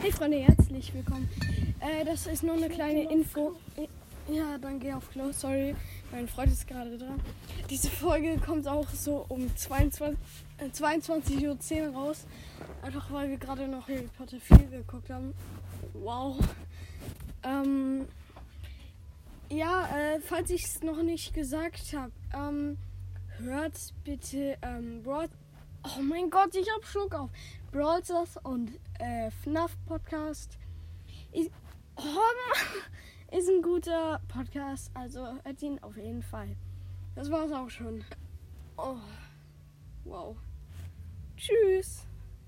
Hey Freunde, herzlich willkommen. Äh, das ist nur eine kleine Info. Ja, dann geh auf Klo, sorry. Mein Freund ist gerade dran. Diese Folge kommt auch so um 22, äh, 22.10 Uhr raus. Einfach weil wir gerade noch Harry Potter 4 geguckt haben. Wow. Ähm, ja, äh, falls ich es noch nicht gesagt habe, ähm, hört bitte ähm, Broad. Oh mein Gott, ich hab Schluck auf. Brawl Stars und äh, FNAF Podcast. Ist, oh, ist ein guter Podcast, also hört ihn auf jeden Fall. Das war's auch schon. Oh, wow.